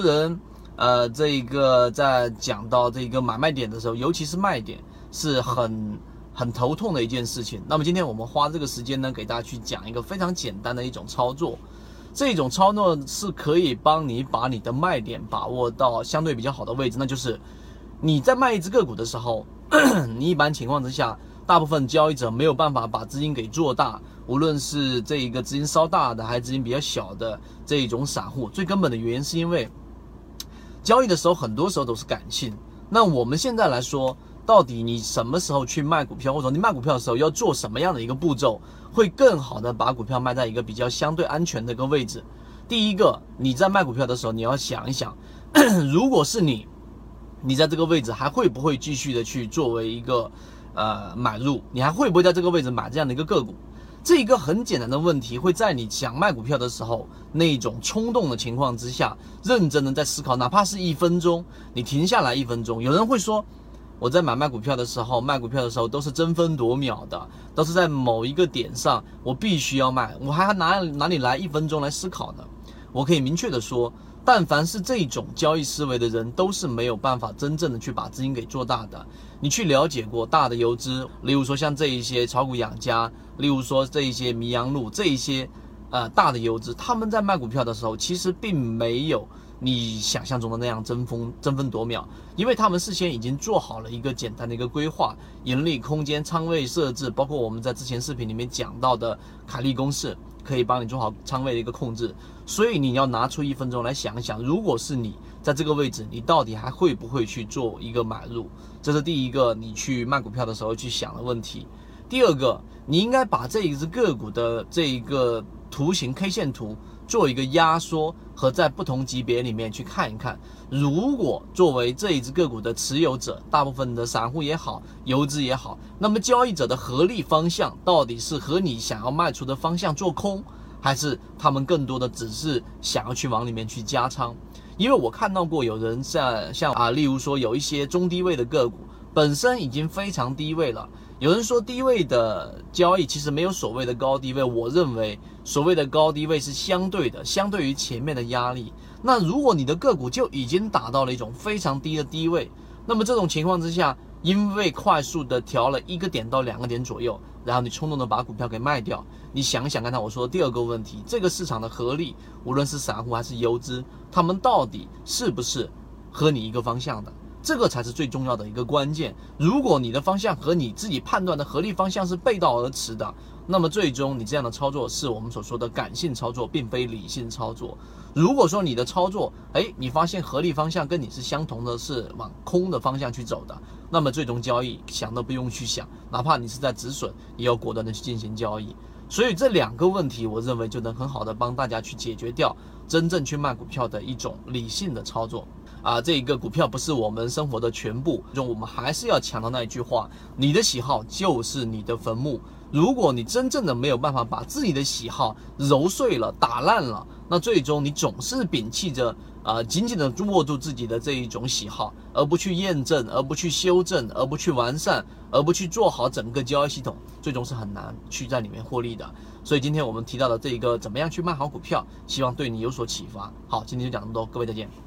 多人，呃，这一个在讲到这个买卖点的时候，尤其是卖点，是很很头痛的一件事情。那么今天我们花这个时间呢，给大家去讲一个非常简单的一种操作。这种操作是可以帮你把你的卖点把握到相对比较好的位置，那就是你在卖一只个股的时候，你一般情况之下，大部分交易者没有办法把资金给做大，无论是这一个资金稍大的，还是资金比较小的这一种散户，最根本的原因是因为交易的时候很多时候都是感性。那我们现在来说。到底你什么时候去卖股票，或者你卖股票的时候要做什么样的一个步骤，会更好的把股票卖在一个比较相对安全的一个位置？第一个，你在卖股票的时候，你要想一想，如果是你，你在这个位置还会不会继续的去作为一个呃买入？你还会不会在这个位置买这样的一个个股？这一个很简单的问题，会在你想卖股票的时候，那种冲动的情况之下，认真的在思考，哪怕是一分钟，你停下来一分钟，有人会说。我在买卖股票的时候，卖股票的时候都是争分夺秒的，都是在某一个点上，我必须要卖，我还拿哪里来一分钟来思考呢？我可以明确的说，但凡是这种交易思维的人，都是没有办法真正的去把资金给做大的。你去了解过大的游资，例如说像这一些炒股养家，例如说这一些迷羊路这一些，呃，大的游资，他们在卖股票的时候，其实并没有。你想象中的那样争锋争分夺秒，因为他们事先已经做好了一个简单的一个规划，盈利空间、仓位设置，包括我们在之前视频里面讲到的凯利公式，可以帮你做好仓位的一个控制。所以你要拿出一分钟来想一想，如果是你在这个位置，你到底还会不会去做一个买入？这是第一个你去卖股票的时候去想的问题。第二个，你应该把这一只个股的这一个图形 K 线图。做一个压缩和在不同级别里面去看一看，如果作为这一只个股的持有者，大部分的散户也好，游资也好，那么交易者的合力方向到底是和你想要卖出的方向做空，还是他们更多的只是想要去往里面去加仓？因为我看到过有人在像啊，例如说有一些中低位的个股。本身已经非常低位了。有人说低位的交易其实没有所谓的高低位，我认为所谓的高低位是相对的，相对于前面的压力。那如果你的个股就已经达到了一种非常低的低位，那么这种情况之下，因为快速的调了一个点到两个点左右，然后你冲动的把股票给卖掉，你想想刚才我说的第二个问题，这个市场的合力，无论是散户还是游资，他们到底是不是和你一个方向的？这个才是最重要的一个关键。如果你的方向和你自己判断的合力方向是背道而驰的，那么最终你这样的操作是我们所说的感性操作，并非理性操作。如果说你的操作，哎，你发现合力方向跟你是相同的，是往空的方向去走的，那么最终交易想都不用去想，哪怕你是在止损，也要果断的去进行交易。所以这两个问题，我认为就能很好的帮大家去解决掉真正去卖股票的一种理性的操作。啊，这一个股票不是我们生活的全部，就我们还是要强调那一句话：你的喜好就是你的坟墓。如果你真正的没有办法把自己的喜好揉碎了、打烂了，那最终你总是摒弃着啊，紧紧的握住自己的这一种喜好，而不去验证，而不去修正，而不去完善，而不去做好整个交易系统，最终是很难去在里面获利的。所以今天我们提到的这一个怎么样去卖好股票，希望对你有所启发。好，今天就讲这么多，各位再见。